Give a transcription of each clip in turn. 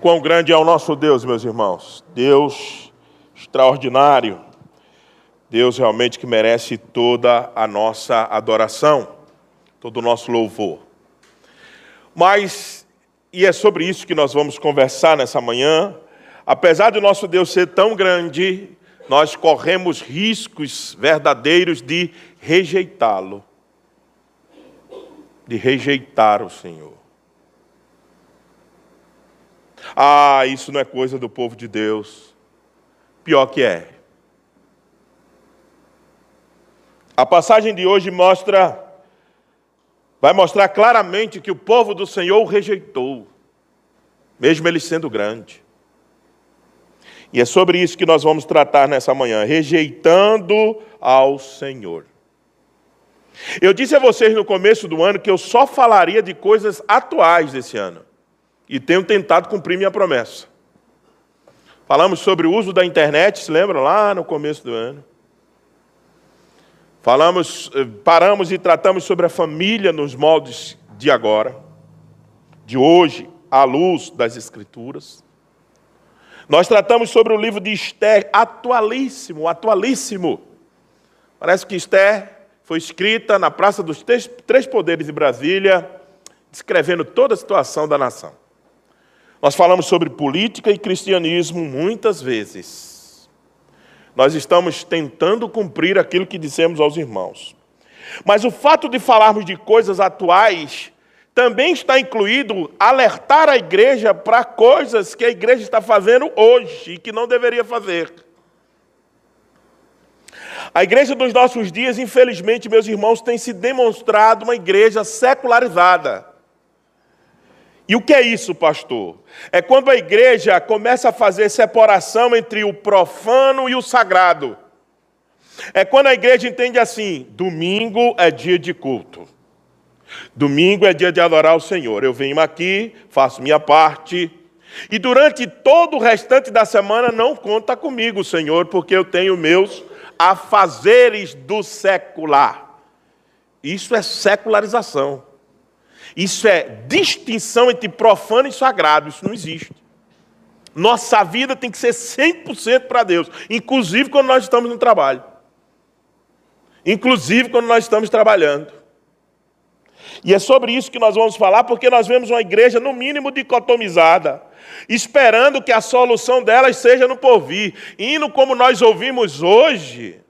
Quão grande é o nosso Deus, meus irmãos. Deus extraordinário. Deus realmente que merece toda a nossa adoração, todo o nosso louvor. Mas, e é sobre isso que nós vamos conversar nessa manhã, apesar do nosso Deus ser tão grande, nós corremos riscos verdadeiros de rejeitá-lo, de rejeitar o Senhor. Ah, isso não é coisa do povo de Deus. Pior que é. A passagem de hoje mostra, vai mostrar claramente que o povo do Senhor o rejeitou, mesmo ele sendo grande. E é sobre isso que nós vamos tratar nessa manhã, rejeitando ao Senhor. Eu disse a vocês no começo do ano que eu só falaria de coisas atuais desse ano e tenho tentado cumprir minha promessa. Falamos sobre o uso da internet, se lembram lá no começo do ano? Falamos, eh, paramos e tratamos sobre a família nos moldes de agora, de hoje, à luz das Escrituras. Nós tratamos sobre o livro de Esther, atualíssimo, atualíssimo. Parece que Esther foi escrita na Praça dos Três Poderes de Brasília, descrevendo toda a situação da nação. Nós falamos sobre política e cristianismo muitas vezes. Nós estamos tentando cumprir aquilo que dissemos aos irmãos. Mas o fato de falarmos de coisas atuais também está incluído alertar a igreja para coisas que a igreja está fazendo hoje e que não deveria fazer. A igreja dos nossos dias, infelizmente, meus irmãos, tem se demonstrado uma igreja secularizada. E o que é isso, pastor? É quando a igreja começa a fazer separação entre o profano e o sagrado. É quando a igreja entende assim: domingo é dia de culto. Domingo é dia de adorar o Senhor. Eu venho aqui, faço minha parte. E durante todo o restante da semana não conta comigo, Senhor, porque eu tenho meus afazeres do secular. Isso é secularização. Isso é distinção entre profano e sagrado, isso não existe. Nossa vida tem que ser 100% para Deus, inclusive quando nós estamos no trabalho. Inclusive quando nós estamos trabalhando. E é sobre isso que nós vamos falar, porque nós vemos uma igreja, no mínimo, dicotomizada, esperando que a solução delas seja no porvir, indo como nós ouvimos hoje,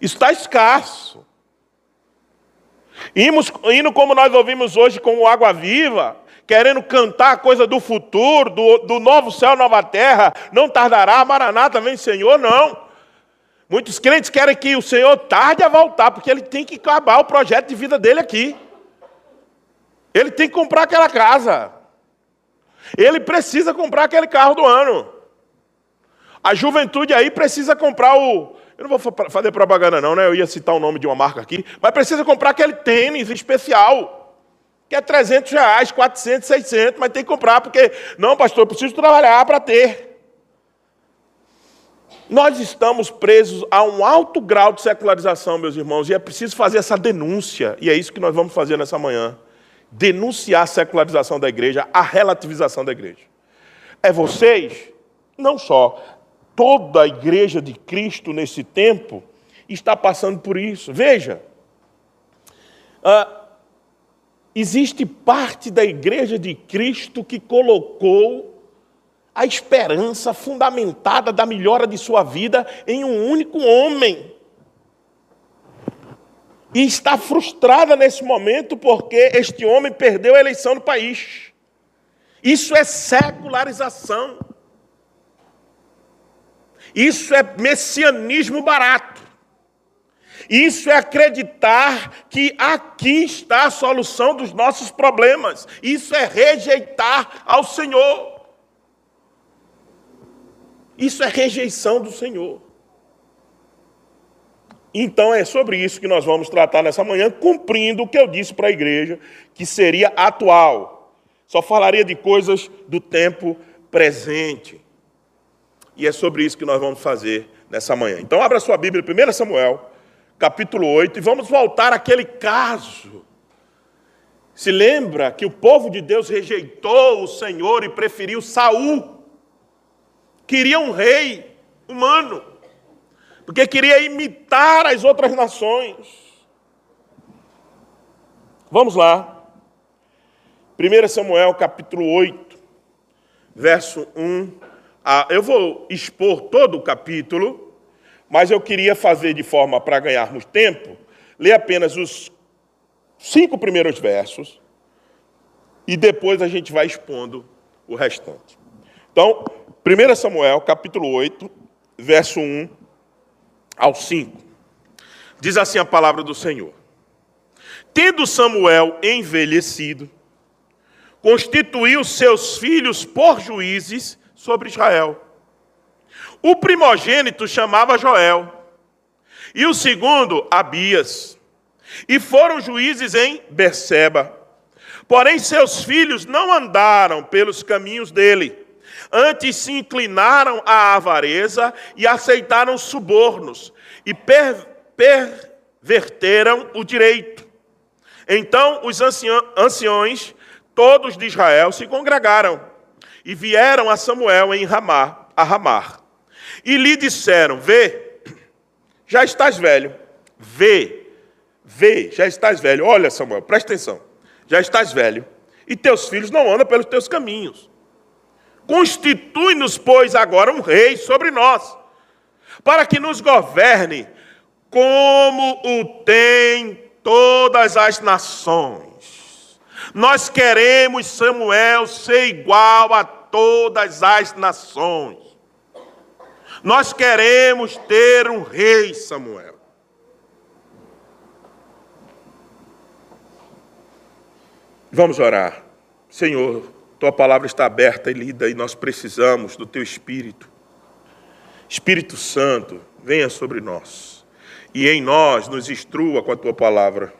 está escasso. Indo como nós ouvimos hoje com Água Viva, querendo cantar coisa do futuro, do, do novo céu, nova terra, não tardará, Maranata vem Senhor, não. Muitos crentes querem que o Senhor tarde a voltar, porque ele tem que acabar o projeto de vida dele aqui. Ele tem que comprar aquela casa. Ele precisa comprar aquele carro do ano. A juventude aí precisa comprar o, eu não vou fazer propaganda, não, né? Eu ia citar o nome de uma marca aqui, mas precisa comprar aquele tênis especial, que é 300 reais, 400, 600, mas tem que comprar, porque, não, pastor, eu preciso trabalhar para ter. Nós estamos presos a um alto grau de secularização, meus irmãos, e é preciso fazer essa denúncia, e é isso que nós vamos fazer nessa manhã. Denunciar a secularização da igreja, a relativização da igreja. É vocês, não só, toda a igreja de Cristo nesse tempo está passando por isso. Veja, uh, existe parte da igreja de Cristo que colocou a esperança fundamentada da melhora de sua vida em um único homem. E está frustrada nesse momento porque este homem perdeu a eleição no país. Isso é secularização. Isso é messianismo barato. Isso é acreditar que aqui está a solução dos nossos problemas. Isso é rejeitar ao Senhor. Isso é rejeição do Senhor. Então é sobre isso que nós vamos tratar nessa manhã, cumprindo o que eu disse para a igreja, que seria atual. Só falaria de coisas do tempo presente. E é sobre isso que nós vamos fazer nessa manhã. Então, abra sua Bíblia, 1 Samuel, capítulo 8, e vamos voltar àquele caso Se lembra que o povo de Deus rejeitou o Senhor e preferiu Saul. Queria um rei humano, porque queria imitar as outras nações. Vamos lá. 1 Samuel capítulo 8, verso 1. Ah, eu vou expor todo o capítulo, mas eu queria fazer de forma para ganharmos tempo, ler apenas os cinco primeiros versos e depois a gente vai expondo o restante. Então, 1 Samuel, capítulo 8, verso 1 ao 5. Diz assim a palavra do Senhor: Tendo Samuel envelhecido, constituiu seus filhos por juízes sobre Israel. O primogênito chamava Joel, e o segundo, Abias e foram juízes em Berseba. Porém, seus filhos não andaram pelos caminhos dele, antes se inclinaram à avareza e aceitaram subornos, e per perverteram o direito. Então os anciões, todos de Israel, se congregaram e vieram a Samuel em Ramá, a Ramar, e lhe disseram: Vê, já estás velho, vê, Vê, já estás velho. Olha, Samuel, presta atenção. Já estás velho. E teus filhos não andam pelos teus caminhos. Constitui-nos, pois, agora um rei sobre nós, para que nos governe como o tem todas as nações. Nós queremos, Samuel, ser igual a todas as nações. Nós queremos ter um rei, Samuel. Vamos orar. Senhor, tua palavra está aberta e lida e nós precisamos do teu Espírito. Espírito Santo, venha sobre nós e em nós nos instrua com a tua palavra.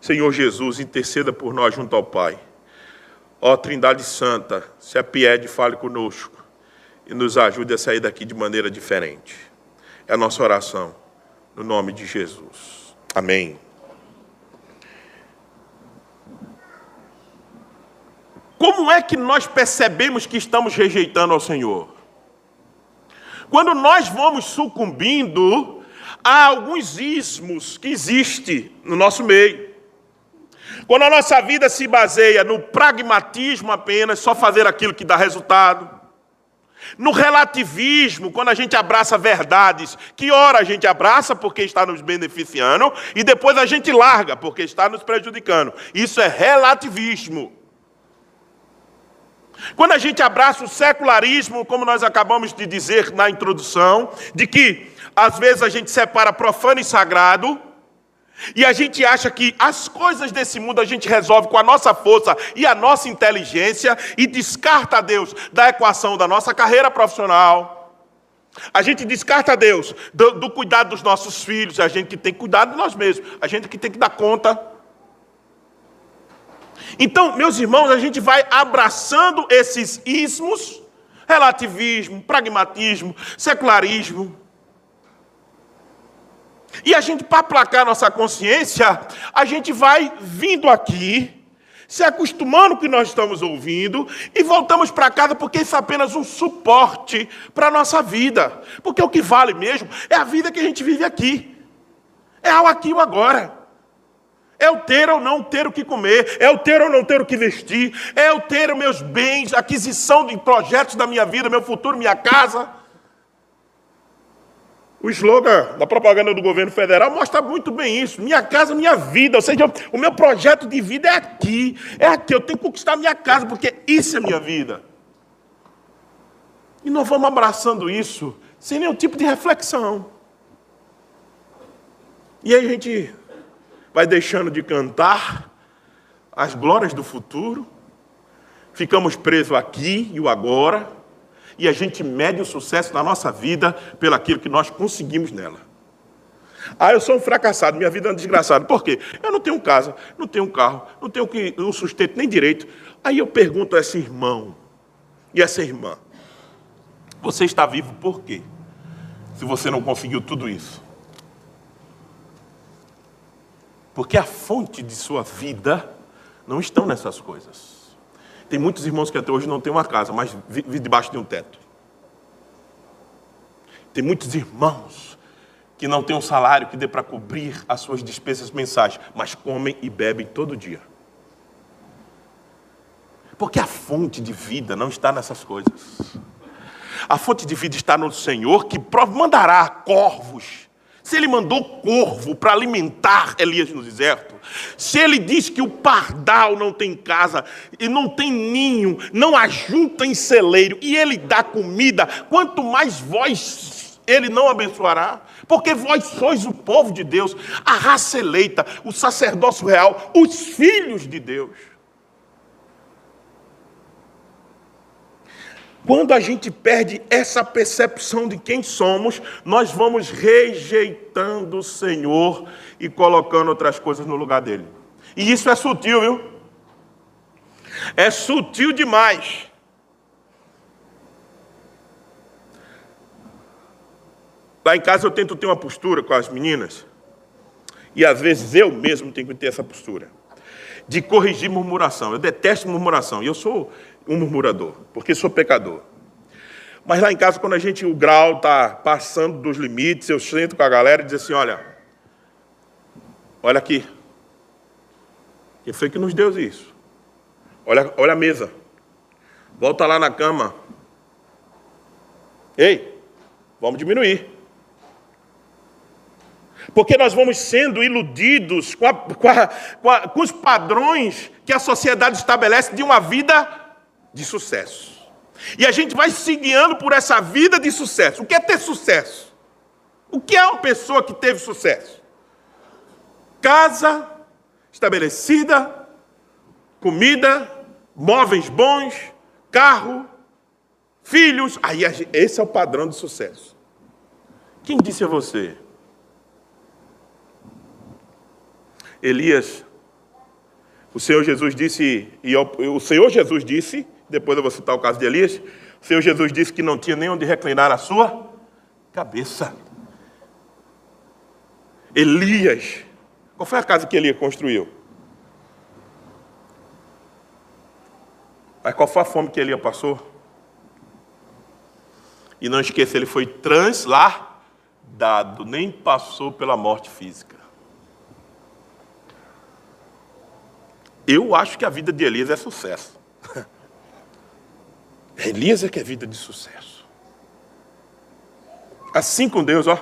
Senhor Jesus, interceda por nós junto ao Pai. Ó Trindade Santa, se apiede, fale conosco e nos ajude a sair daqui de maneira diferente. É a nossa oração, no nome de Jesus. Amém. Como é que nós percebemos que estamos rejeitando ao Senhor? Quando nós vamos sucumbindo a alguns ismos que existem no nosso meio. Quando a nossa vida se baseia no pragmatismo apenas, só fazer aquilo que dá resultado. No relativismo, quando a gente abraça verdades, que ora a gente abraça porque está nos beneficiando, e depois a gente larga porque está nos prejudicando. Isso é relativismo. Quando a gente abraça o secularismo, como nós acabamos de dizer na introdução, de que às vezes a gente separa profano e sagrado, e a gente acha que as coisas desse mundo a gente resolve com a nossa força e a nossa inteligência e descarta Deus da equação da nossa carreira profissional. A gente descarta Deus do, do cuidado dos nossos filhos, a gente que tem que cuidar de nós mesmos, a gente que tem que dar conta. Então, meus irmãos, a gente vai abraçando esses ismos, relativismo, pragmatismo, secularismo. E a gente, para aplacar nossa consciência, a gente vai vindo aqui, se acostumando com o que nós estamos ouvindo, e voltamos para casa porque isso é apenas um suporte para a nossa vida. Porque o que vale mesmo é a vida que a gente vive aqui. É ao aqui e o agora. É o ter ou não ter o que comer, é o ter ou não ter o que vestir, é o ter os meus bens, aquisição de projetos da minha vida, meu futuro, minha casa. O slogan da propaganda do governo federal mostra muito bem isso. Minha casa, minha vida. Ou seja, o meu projeto de vida é aqui. É aqui. Eu tenho que conquistar minha casa, porque isso é minha vida. E nós vamos abraçando isso sem nenhum tipo de reflexão. E aí a gente vai deixando de cantar as glórias do futuro, ficamos presos aqui e o agora, e a gente mede o sucesso da nossa vida pelo aquilo que nós conseguimos nela. Ah, eu sou um fracassado, minha vida é um desgraçado. Por quê? Eu não tenho casa, não tenho carro, não tenho que, um sustento nem direito. Aí eu pergunto a esse irmão e essa irmã: Você está vivo por quê? Se você não conseguiu tudo isso. Porque a fonte de sua vida não estão nessas coisas. Tem muitos irmãos que até hoje não têm uma casa, mas vivem debaixo de um teto. Tem muitos irmãos que não têm um salário que dê para cobrir as suas despesas mensais, mas comem e bebem todo dia. Porque a fonte de vida não está nessas coisas. A fonte de vida está no Senhor que mandará corvos. Se ele mandou corvo para alimentar Elias no deserto, se ele diz que o pardal não tem casa e não tem ninho, não ajunta em celeiro e ele dá comida, quanto mais vós ele não abençoará? Porque vós sois o povo de Deus, a raça eleita, o sacerdócio real, os filhos de Deus. Quando a gente perde essa percepção de quem somos, nós vamos rejeitando o Senhor e colocando outras coisas no lugar dele. E isso é sutil, viu? É sutil demais. Lá em casa eu tento ter uma postura com as meninas, e às vezes eu mesmo tenho que ter essa postura, de corrigir murmuração. Eu detesto murmuração, e eu sou, um murmurador, porque sou pecador. Mas lá em casa, quando a gente, o grau está passando dos limites, eu sento com a galera e diz assim: olha, olha aqui. Quem foi que nos deu isso? Olha, olha a mesa. Volta lá na cama. Ei, vamos diminuir. Porque nós vamos sendo iludidos com, a, com, a, com, a, com os padrões que a sociedade estabelece de uma vida de sucesso. E a gente vai se guiando por essa vida de sucesso. O que é ter sucesso? O que é uma pessoa que teve sucesso? Casa estabelecida, comida, móveis bons, carro, filhos. Aí esse é o padrão de sucesso. Quem disse a você? Elias, o Senhor Jesus disse, e o Senhor Jesus disse depois eu vou citar o caso de Elias, o Senhor Jesus disse que não tinha nem onde reclinar a sua cabeça. Elias, qual foi a casa que Elias construiu? Mas qual foi a fome que Elias passou? E não esqueça, ele foi transladado, nem passou pela morte física. Eu acho que a vida de Elias é sucesso. Elias é que é vida de sucesso. Assim com Deus, ó.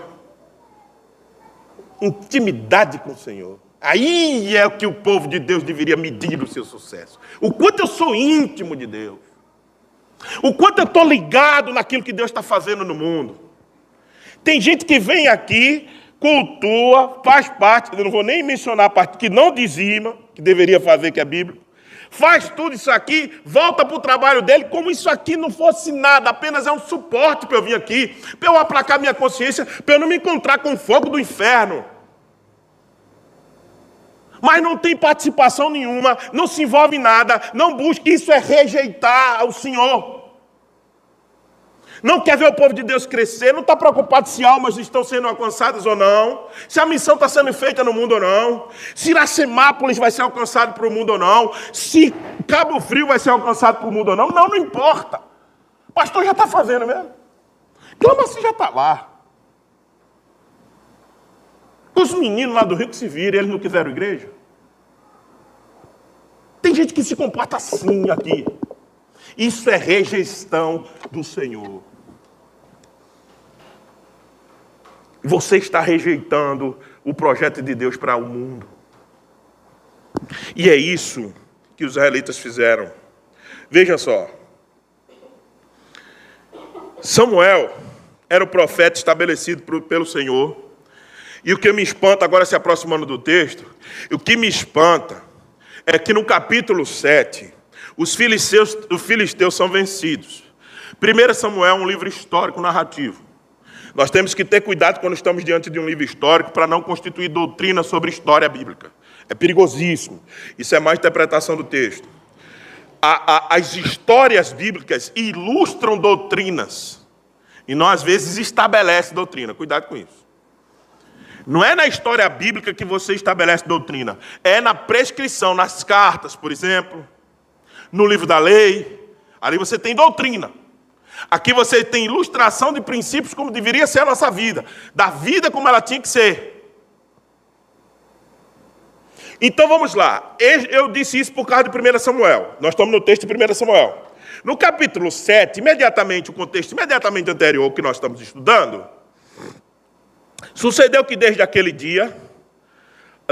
Intimidade com o Senhor. Aí é o que o povo de Deus deveria medir o seu sucesso. O quanto eu sou íntimo de Deus. O quanto eu estou ligado naquilo que Deus está fazendo no mundo. Tem gente que vem aqui, cultua, faz parte, eu não vou nem mencionar a parte que não dizima, que deveria fazer, que é Bíblia faz tudo isso aqui, volta para o trabalho dele, como isso aqui não fosse nada, apenas é um suporte para eu vir aqui, para eu aplacar minha consciência, para eu não me encontrar com o fogo do inferno. Mas não tem participação nenhuma, não se envolve em nada, não busca, isso é rejeitar o Senhor. Não quer ver o povo de Deus crescer, não está preocupado se almas estão sendo alcançadas ou não, se a missão está sendo feita no mundo ou não, se Iracemápolis vai ser alcançado para o mundo ou não, se Cabo Frio vai ser alcançado para o mundo ou não. Não, não importa. O pastor já está fazendo mesmo. Clama se já está lá. Os meninos lá do Rio que se viram, eles não quiseram igreja. Tem gente que se comporta assim aqui. Isso é rejeição do Senhor. Você está rejeitando o projeto de Deus para o mundo. E é isso que os israelitas fizeram. Veja só. Samuel era o profeta estabelecido pelo Senhor. E o que me espanta, agora se aproximando do texto, o que me espanta é que no capítulo 7, os filisteus, os filisteus são vencidos. 1 Samuel é um livro histórico narrativo. Nós temos que ter cuidado quando estamos diante de um livro histórico para não constituir doutrina sobre história bíblica. É perigosíssimo. Isso é mais interpretação do texto. A, a, as histórias bíblicas ilustram doutrinas. E não, às vezes, estabelece doutrina. Cuidado com isso. Não é na história bíblica que você estabelece doutrina, é na prescrição, nas cartas, por exemplo, no livro da lei. Ali você tem doutrina. Aqui você tem ilustração de princípios como deveria ser a nossa vida, da vida como ela tinha que ser. Então vamos lá. Eu disse isso por causa de 1 Samuel. Nós estamos no texto de 1 Samuel. No capítulo 7, imediatamente, o contexto imediatamente anterior que nós estamos estudando, sucedeu que desde aquele dia,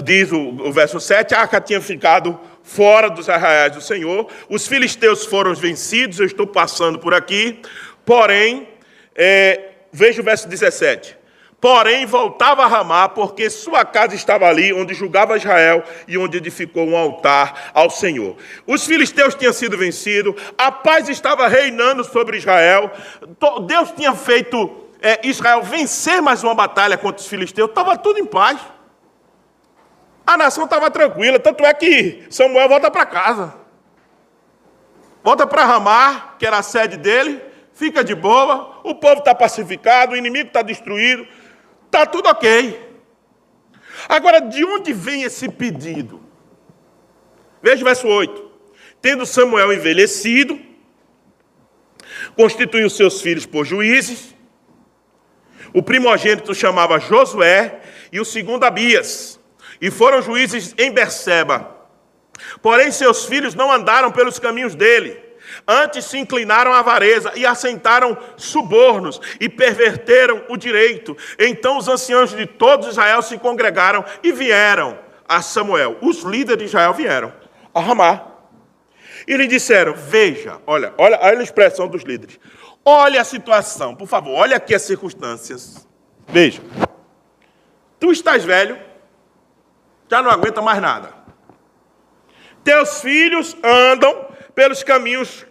diz o, o verso 7, a arca tinha ficado fora dos arraiais do Senhor, os filisteus foram vencidos, eu estou passando por aqui, porém, é, veja o verso 17. Porém, voltava a Ramá, porque sua casa estava ali, onde julgava Israel e onde edificou um altar ao Senhor. Os filisteus tinham sido vencidos, a paz estava reinando sobre Israel, Deus tinha feito é, Israel vencer mais uma batalha contra os filisteus, estava tudo em paz. A nação estava tranquila, tanto é que Samuel volta para casa. Volta para Ramá, que era a sede dele, fica de boa, o povo está pacificado, o inimigo está destruído, está tudo ok. Agora, de onde vem esse pedido? Veja o verso 8. Tendo Samuel envelhecido, constituiu seus filhos por juízes, o primogênito chamava Josué e o segundo Abias e foram juízes em Berseba. Porém, seus filhos não andaram pelos caminhos dele. Antes se inclinaram à avareza e assentaram subornos e perverteram o direito. Então os anciãos de todo Israel se congregaram e vieram a Samuel. Os líderes de Israel vieram a Ramá. E lhe disseram: Veja, olha, olha, olha a expressão dos líderes. Olha a situação, por favor, olha aqui as circunstâncias. Veja. Tu estás velho, já não aguenta mais nada. Teus filhos andam pelos caminhos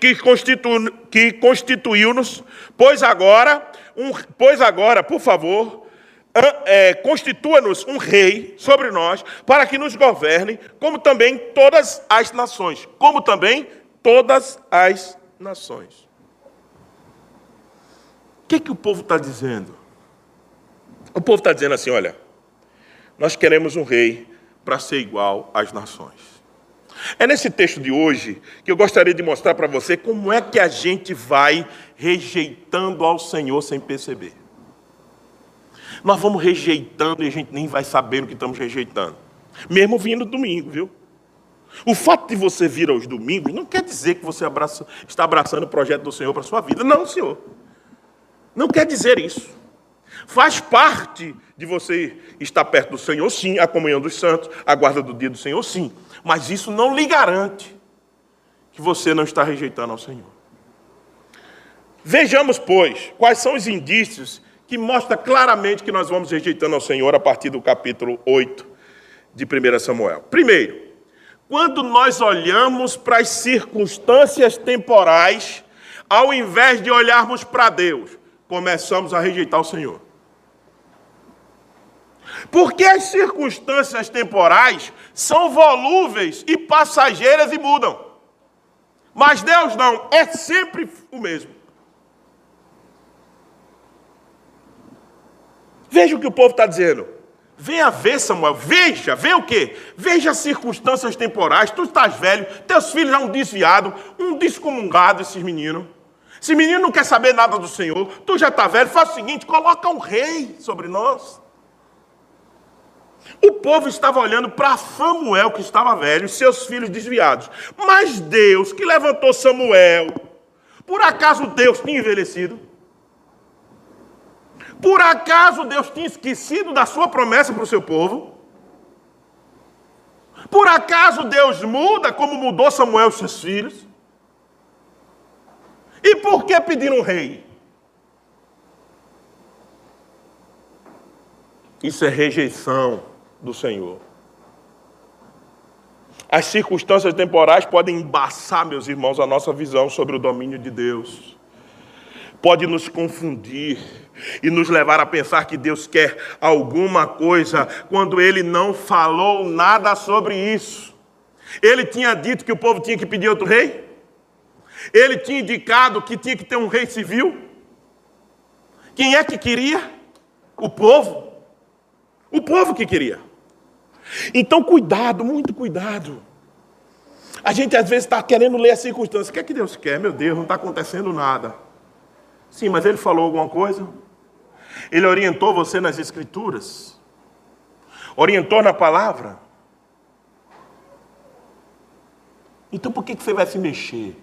que, constitu, que constituiu-nos, pois agora, um, pois agora, por favor, é, constitua-nos um rei sobre nós, para que nos governe, como também todas as nações, como também todas as nações. O que, que o povo está dizendo? O povo está dizendo assim: olha, nós queremos um rei para ser igual às nações. É nesse texto de hoje que eu gostaria de mostrar para você como é que a gente vai rejeitando ao Senhor sem perceber. Nós vamos rejeitando e a gente nem vai saber o que estamos rejeitando. Mesmo vindo domingo, viu? O fato de você vir aos domingos não quer dizer que você abraça, está abraçando o projeto do Senhor para a sua vida. Não, Senhor. Não quer dizer isso. Faz parte de você estar perto do Senhor, sim, a comunhão dos santos, a guarda do dia do Senhor, sim. Mas isso não lhe garante que você não está rejeitando ao Senhor. Vejamos, pois, quais são os indícios que mostram claramente que nós vamos rejeitando ao Senhor a partir do capítulo 8 de 1 Samuel. Primeiro, quando nós olhamos para as circunstâncias temporais, ao invés de olharmos para Deus, começamos a rejeitar o Senhor. Porque as circunstâncias temporais são volúveis e passageiras e mudam. Mas Deus não, é sempre o mesmo. Veja o que o povo está dizendo. Venha ver, Samuel, veja, vê o quê? Veja as circunstâncias temporais. Tu estás velho, teus filhos já um desviado, um descomungado, esses meninos. Esse menino não quer saber nada do Senhor, tu já está velho, faz o seguinte: coloca um rei sobre nós. O povo estava olhando para Samuel, que estava velho, e seus filhos desviados. Mas Deus, que levantou Samuel, por acaso Deus tinha envelhecido? Por acaso Deus tinha esquecido da sua promessa para o seu povo? Por acaso Deus muda como mudou Samuel e seus filhos? E por que pedir um rei? Isso é rejeição do Senhor. As circunstâncias temporais podem embaçar, meus irmãos, a nossa visão sobre o domínio de Deus. Pode nos confundir e nos levar a pensar que Deus quer alguma coisa quando Ele não falou nada sobre isso. Ele tinha dito que o povo tinha que pedir outro rei? Ele tinha indicado que tinha que ter um rei civil? Quem é que queria? O povo. O povo que queria. Então, cuidado, muito cuidado. A gente às vezes está querendo ler as circunstâncias. O que é que Deus quer? Meu Deus, não está acontecendo nada. Sim, mas Ele falou alguma coisa? Ele orientou você nas Escrituras? Orientou na palavra? Então por que, que você vai se mexer?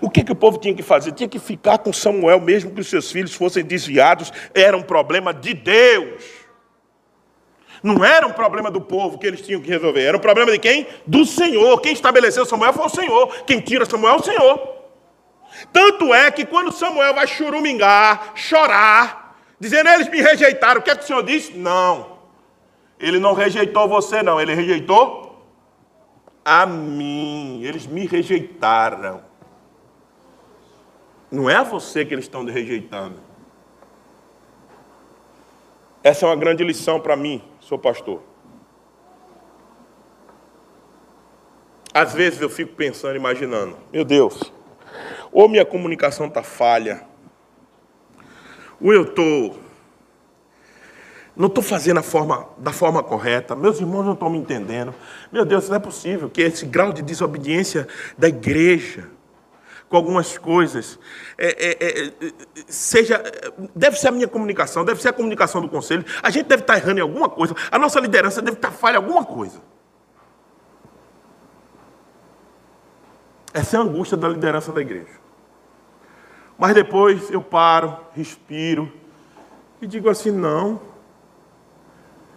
O que, que o povo tinha que fazer? Tinha que ficar com Samuel, mesmo que os seus filhos fossem desviados, era um problema de Deus. Não era um problema do povo que eles tinham que resolver, era um problema de quem? Do Senhor. Quem estabeleceu Samuel foi o Senhor. Quem tira Samuel é o Senhor. Tanto é que quando Samuel vai churumingar, chorar, dizendo eles me rejeitaram, o que é que o Senhor disse? Não. Ele não rejeitou você, não, ele rejeitou a mim. Eles me rejeitaram. Não é a você que eles estão rejeitando. Essa é uma grande lição para mim, sou pastor. Às vezes eu fico pensando, imaginando, meu Deus, ou minha comunicação está falha, ou eu estou. Não estou fazendo forma, da forma correta, meus irmãos não estão me entendendo. Meu Deus, não é possível que esse grau de desobediência da igreja, com algumas coisas, é, é, é, seja, deve ser a minha comunicação, deve ser a comunicação do conselho. A gente deve estar errando em alguma coisa, a nossa liderança deve estar falha em alguma coisa. Essa é a angústia da liderança da igreja. Mas depois eu paro, respiro e digo assim: não.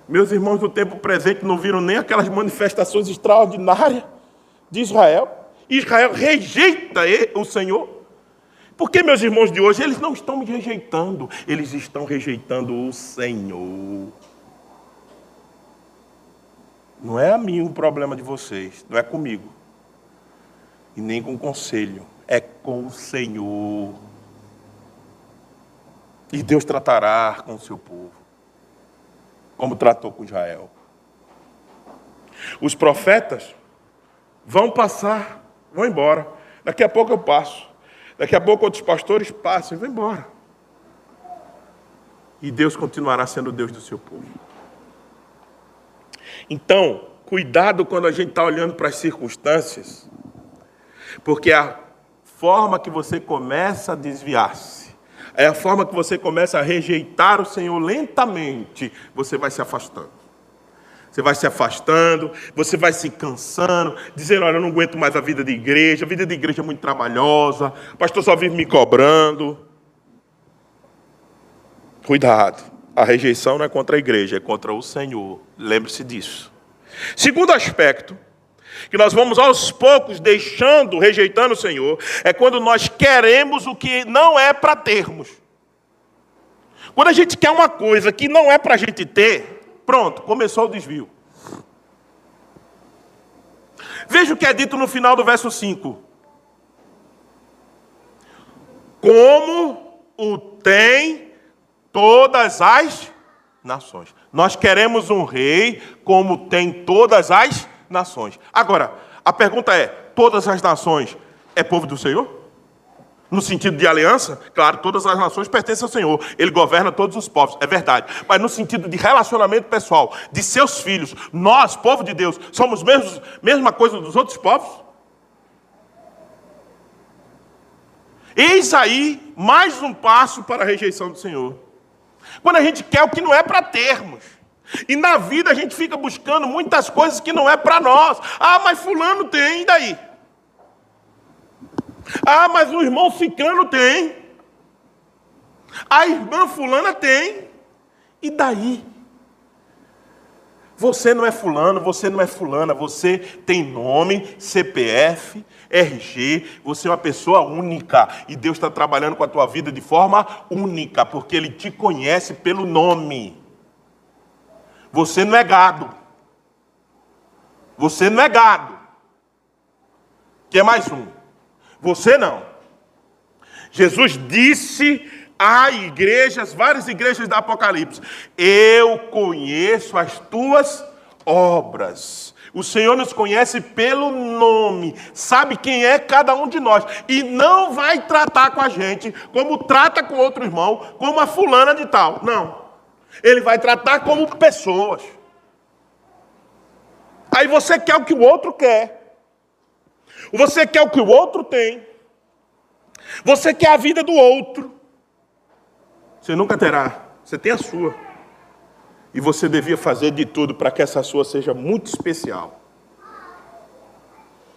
Meus irmãos do tempo presente não viram nem aquelas manifestações extraordinárias de Israel. Israel rejeita o Senhor. Porque meus irmãos de hoje, eles não estão me rejeitando, eles estão rejeitando o Senhor. Não é a mim o problema de vocês, não é comigo. E nem com o conselho, é com o Senhor. E Deus tratará com o seu povo, como tratou com Israel. Os profetas vão passar, vão embora. Daqui a pouco eu passo. Daqui a pouco outros pastores passam e vão embora. E Deus continuará sendo Deus do seu povo. Então, cuidado quando a gente está olhando para as circunstâncias, porque a forma que você começa a desviar-se é a forma que você começa a rejeitar o Senhor lentamente, você vai se afastando. Você vai se afastando, você vai se cansando, dizendo: Olha, eu não aguento mais a vida de igreja, a vida de igreja é muito trabalhosa, o pastor só vive me cobrando. Cuidado, a rejeição não é contra a igreja, é contra o Senhor. Lembre-se disso. Segundo aspecto, que nós vamos aos poucos deixando, rejeitando o Senhor, é quando nós queremos o que não é para termos. Quando a gente quer uma coisa que não é para a gente ter, pronto, começou o desvio. Veja o que é dito no final do verso 5. Como o tem todas as nações. Nós queremos um rei como tem todas as nações. Agora, a pergunta é: todas as nações é povo do Senhor? No sentido de aliança, claro, todas as nações pertencem ao Senhor. Ele governa todos os povos, é verdade. Mas no sentido de relacionamento pessoal, de seus filhos, nós, povo de Deus, somos mesmos, mesma coisa dos outros povos? Eis aí mais um passo para a rejeição do Senhor. Quando a gente quer o que não é para termos. E na vida a gente fica buscando muitas coisas que não é para nós. Ah, mas fulano tem, e daí? Ah, mas o irmão ciclano tem. A irmã fulana tem. E daí? Você não é fulano, você não é fulana, você tem nome, CPF, RG, você é uma pessoa única e Deus está trabalhando com a tua vida de forma única, porque Ele te conhece pelo nome. Você não é gado. Você não é gado. Que é mais um. Você não. Jesus disse a igrejas, várias igrejas da Apocalipse: Eu conheço as tuas obras. O Senhor nos conhece pelo nome, sabe quem é cada um de nós, e não vai tratar com a gente como trata com outro irmão, como a fulana de tal. Não. Ele vai tratar como pessoas. Aí você quer o que o outro quer. Você quer o que o outro tem. Você quer a vida do outro. Você nunca terá. Você tem a sua. E você devia fazer de tudo para que essa sua seja muito especial.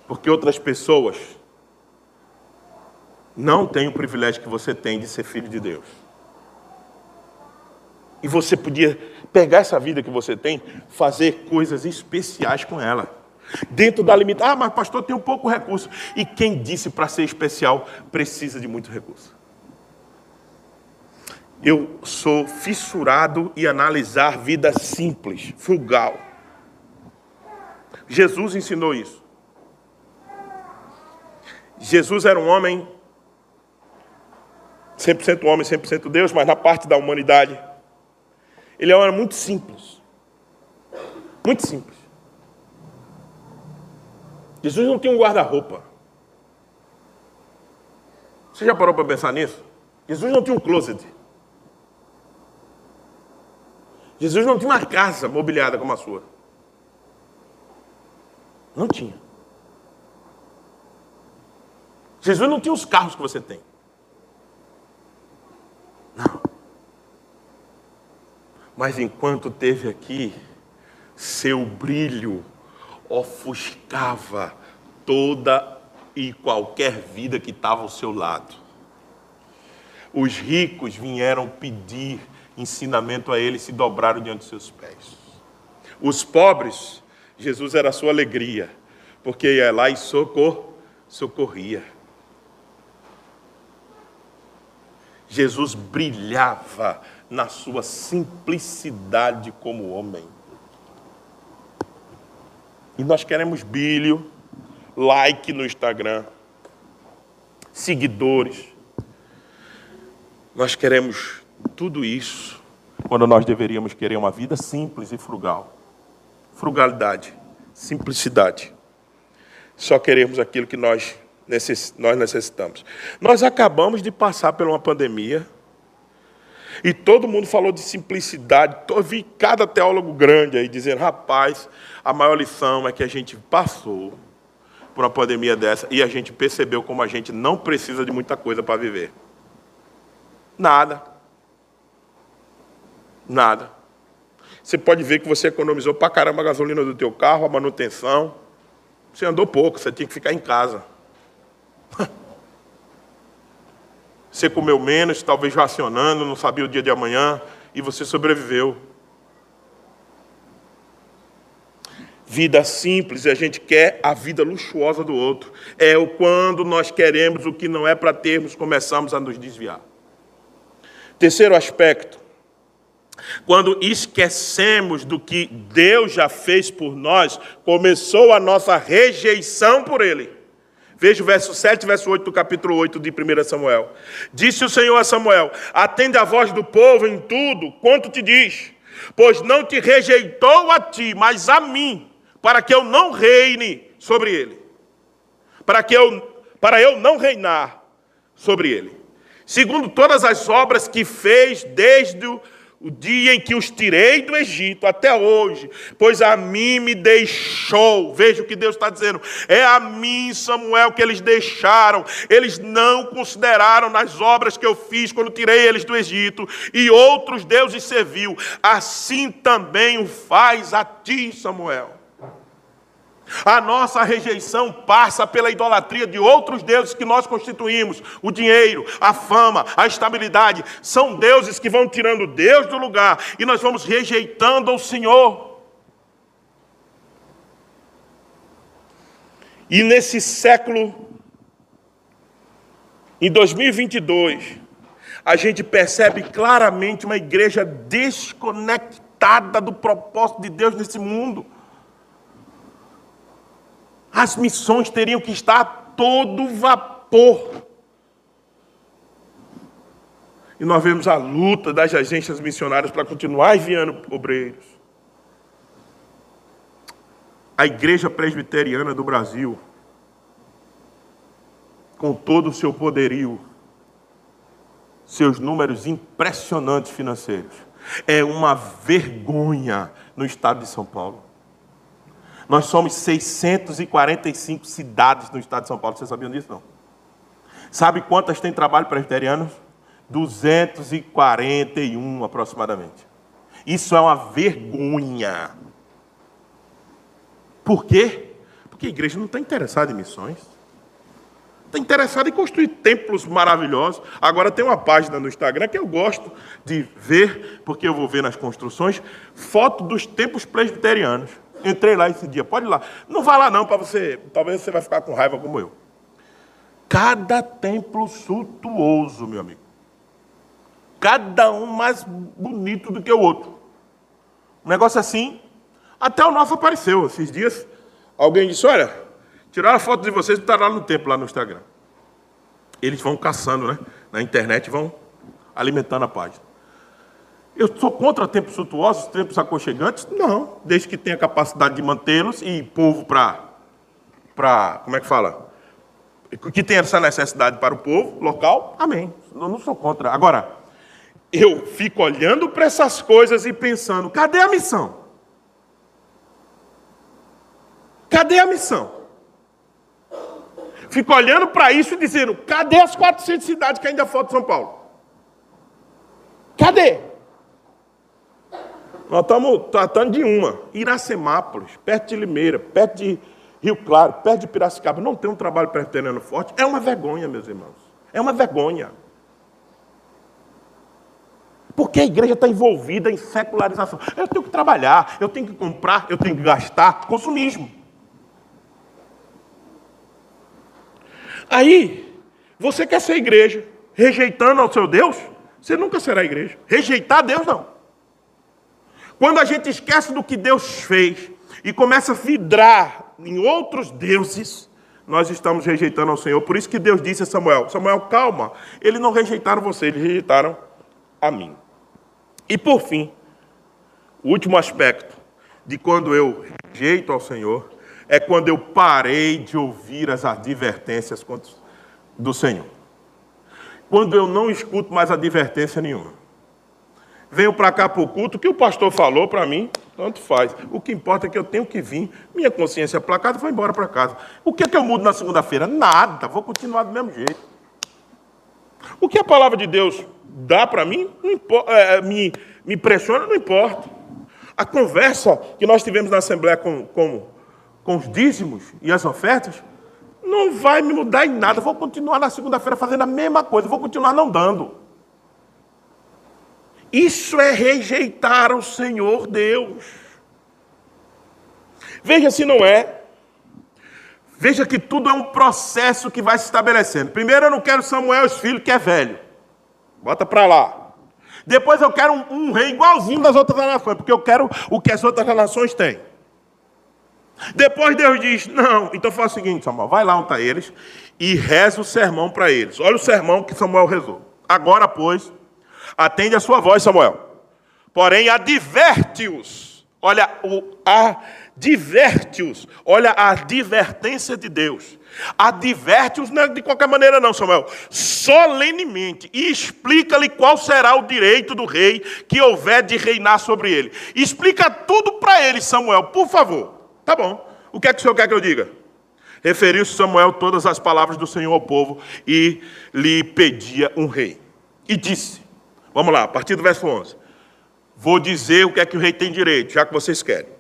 Porque outras pessoas não têm o privilégio que você tem de ser filho de Deus. E você podia pegar essa vida que você tem, fazer coisas especiais com ela. Dentro da limitação. Ah, mas pastor, tem um pouco recurso. E quem disse para ser especial precisa de muito recurso? Eu sou fissurado em analisar vida simples, frugal. Jesus ensinou isso. Jesus era um homem 100% homem, 100% Deus, mas na parte da humanidade ele era muito simples. Muito simples. Jesus não tinha um guarda-roupa. Você já parou para pensar nisso? Jesus não tinha um closet. Jesus não tinha uma casa mobiliada como a sua. Não tinha. Jesus não tinha os carros que você tem. Não. Mas enquanto teve aqui, seu brilho ofuscava toda e qualquer vida que estava ao seu lado. Os ricos vieram pedir ensinamento a ele e se dobraram diante de seus pés. Os pobres, Jesus era a sua alegria, porque ia lá e socor, socorria. Jesus brilhava na sua simplicidade como homem. E nós queremos brilho, like no Instagram, seguidores. Nós queremos tudo isso, quando nós deveríamos querer uma vida simples e frugal. Frugalidade, simplicidade. Só queremos aquilo que nós necessitamos. Nós acabamos de passar por uma pandemia e todo mundo falou de simplicidade. Eu vi cada teólogo grande aí dizendo: rapaz, a maior lição é que a gente passou por uma pandemia dessa e a gente percebeu como a gente não precisa de muita coisa para viver. Nada. Nada. Você pode ver que você economizou para caramba a gasolina do teu carro, a manutenção. Você andou pouco, você tinha que ficar em casa. Você comeu menos, talvez racionando, não sabia o dia de amanhã, e você sobreviveu. Vida simples, e a gente quer a vida luxuosa do outro. É o quando nós queremos o que não é para termos, começamos a nos desviar. Terceiro aspecto, quando esquecemos do que Deus já fez por nós, começou a nossa rejeição por Ele. Veja o verso 7 e verso 8 do capítulo 8 de 1 Samuel. Disse o Senhor a Samuel: Atende a voz do povo em tudo quanto te diz, pois não te rejeitou a ti, mas a mim, para que eu não reine sobre ele. Para que eu para eu não reinar sobre ele. Segundo todas as obras que fez desde o o dia em que os tirei do Egito até hoje, pois a mim me deixou. Veja o que Deus está dizendo. É a mim, Samuel, que eles deixaram. Eles não consideraram nas obras que eu fiz quando tirei eles do Egito, e outros deuses serviu. Assim também o faz a ti, Samuel. A nossa rejeição passa pela idolatria de outros deuses que nós constituímos. O dinheiro, a fama, a estabilidade. São deuses que vão tirando Deus do lugar e nós vamos rejeitando o Senhor. E nesse século, em 2022, a gente percebe claramente uma igreja desconectada do propósito de Deus nesse mundo. As missões teriam que estar a todo vapor. E nós vemos a luta das agências missionárias para continuar enviando obreiros. A Igreja Presbiteriana do Brasil, com todo o seu poderio, seus números impressionantes financeiros, é uma vergonha no estado de São Paulo. Nós somos 645 cidades no estado de São Paulo. Vocês sabiam disso, não? Sabe quantas tem trabalho presbiteriano? 241 aproximadamente. Isso é uma vergonha. Por quê? Porque a igreja não está interessada em missões. Está interessada em construir templos maravilhosos. Agora tem uma página no Instagram que eu gosto de ver, porque eu vou ver nas construções, foto dos templos presbiterianos. Entrei lá esse dia, pode ir lá. Não vá lá não, para você, talvez você vai ficar com raiva como eu. Cada templo suntuoso, meu amigo. Cada um mais bonito do que o outro. Um negócio assim. Até o nosso apareceu. Esses dias, alguém disse: Olha, tiraram a foto de vocês e está lá no templo, lá no Instagram. Eles vão caçando, né? Na internet, vão alimentando a página. Eu sou contra tempos suntuosos, tempos aconchegantes? Não, desde que tenha capacidade de mantê-los e povo para. Como é que fala? que tem essa necessidade para o povo local, amém. Eu não sou contra. Agora, eu fico olhando para essas coisas e pensando: cadê a missão? Cadê a missão? Fico olhando para isso e dizendo: cadê as 400 cidades que ainda faltam São Paulo? Cadê? Nós estamos tratando de uma, Iracemápolis, perto de Limeira, perto de Rio Claro, perto de Piracicaba, não tem um trabalho presbiteriano forte, é uma vergonha, meus irmãos. É uma vergonha. Porque a igreja está envolvida em secularização. Eu tenho que trabalhar, eu tenho que comprar, eu tenho que gastar. Consumismo. Aí, você quer ser igreja, rejeitando ao seu Deus, você nunca será igreja. Rejeitar Deus, não. Quando a gente esquece do que Deus fez e começa a vidrar em outros deuses, nós estamos rejeitando ao Senhor. Por isso que Deus disse a Samuel: Samuel, calma, eles não rejeitaram você, eles rejeitaram a mim. E por fim, o último aspecto de quando eu rejeito ao Senhor é quando eu parei de ouvir as advertências do Senhor. Quando eu não escuto mais advertência nenhuma. Venho para cá para o culto, o que o pastor falou para mim, tanto faz. O que importa é que eu tenho que vir, minha consciência é placada, vou embora para casa. O que é que eu mudo na segunda-feira? Nada, vou continuar do mesmo jeito. O que a palavra de Deus dá para mim, importa, é, é, me, me pressiona, não importa. A conversa que nós tivemos na Assembleia com, com, com os dízimos e as ofertas, não vai me mudar em nada. Vou continuar na segunda-feira fazendo a mesma coisa, vou continuar não dando. Isso é rejeitar o Senhor Deus. Veja se não é. Veja que tudo é um processo que vai se estabelecendo. Primeiro eu não quero Samuel, os filhos, que é velho. Bota para lá. Depois eu quero um, um, rei igualzinho das outras nações, porque eu quero o que as outras nações têm. Depois Deus diz: Não, então faz o seguinte, Samuel, vai lá onde eles e reza o sermão para eles. Olha o sermão que Samuel rezou. Agora, pois, Atende a sua voz, Samuel. Porém, adverte-os. Olha, o adverte-os. Olha a advertência de Deus. Adverte-os não é de qualquer maneira, não, Samuel. Solenemente. E explica-lhe qual será o direito do rei que houver de reinar sobre ele. Explica tudo para ele, Samuel, por favor. Tá bom. O que é que o senhor quer que eu diga? Referiu Samuel todas as palavras do Senhor ao povo e lhe pedia um rei. E disse: Vamos lá, a partir do verso 11. Vou dizer o que é que o rei tem direito, já que vocês querem.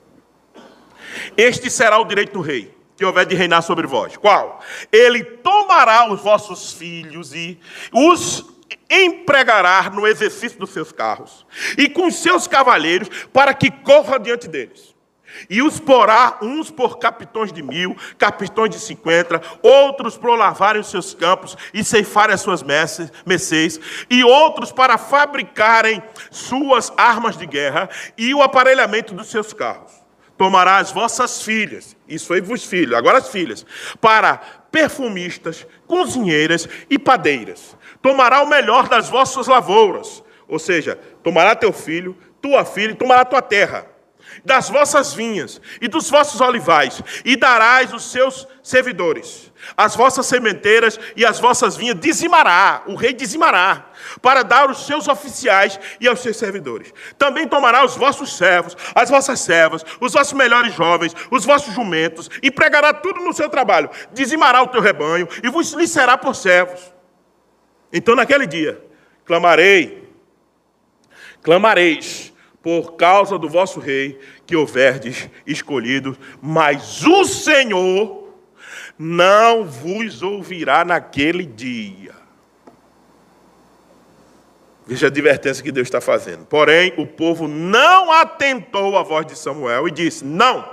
Este será o direito do rei, que houver de reinar sobre vós. Qual? Ele tomará os vossos filhos e os empregará no exercício dos seus carros e com seus cavaleiros para que corra diante deles. E os porá uns por capitões de mil, capitões de cinquenta, outros por lavarem os seus campos e ceifarem as suas mercês, e outros para fabricarem suas armas de guerra e o aparelhamento dos seus carros. Tomará as vossas filhas, isso aí vos filhos, agora as filhas, para perfumistas, cozinheiras e padeiras. Tomará o melhor das vossas lavouras, ou seja, tomará teu filho, tua filha e tomará tua terra das vossas vinhas e dos vossos olivais, e darás os seus servidores. As vossas sementeiras e as vossas vinhas dizimará, o rei dizimará, para dar aos seus oficiais e aos seus servidores. Também tomará os vossos servos, as vossas servas, os vossos melhores jovens, os vossos jumentos, e pregará tudo no seu trabalho. Dizimará o teu rebanho, e vos lhe será por servos. Então naquele dia, clamarei, clamareis por causa do vosso rei que houverdes escolhido, mas o Senhor não vos ouvirá naquele dia. Veja a advertência que Deus está fazendo. Porém, o povo não atentou à voz de Samuel e disse: Não,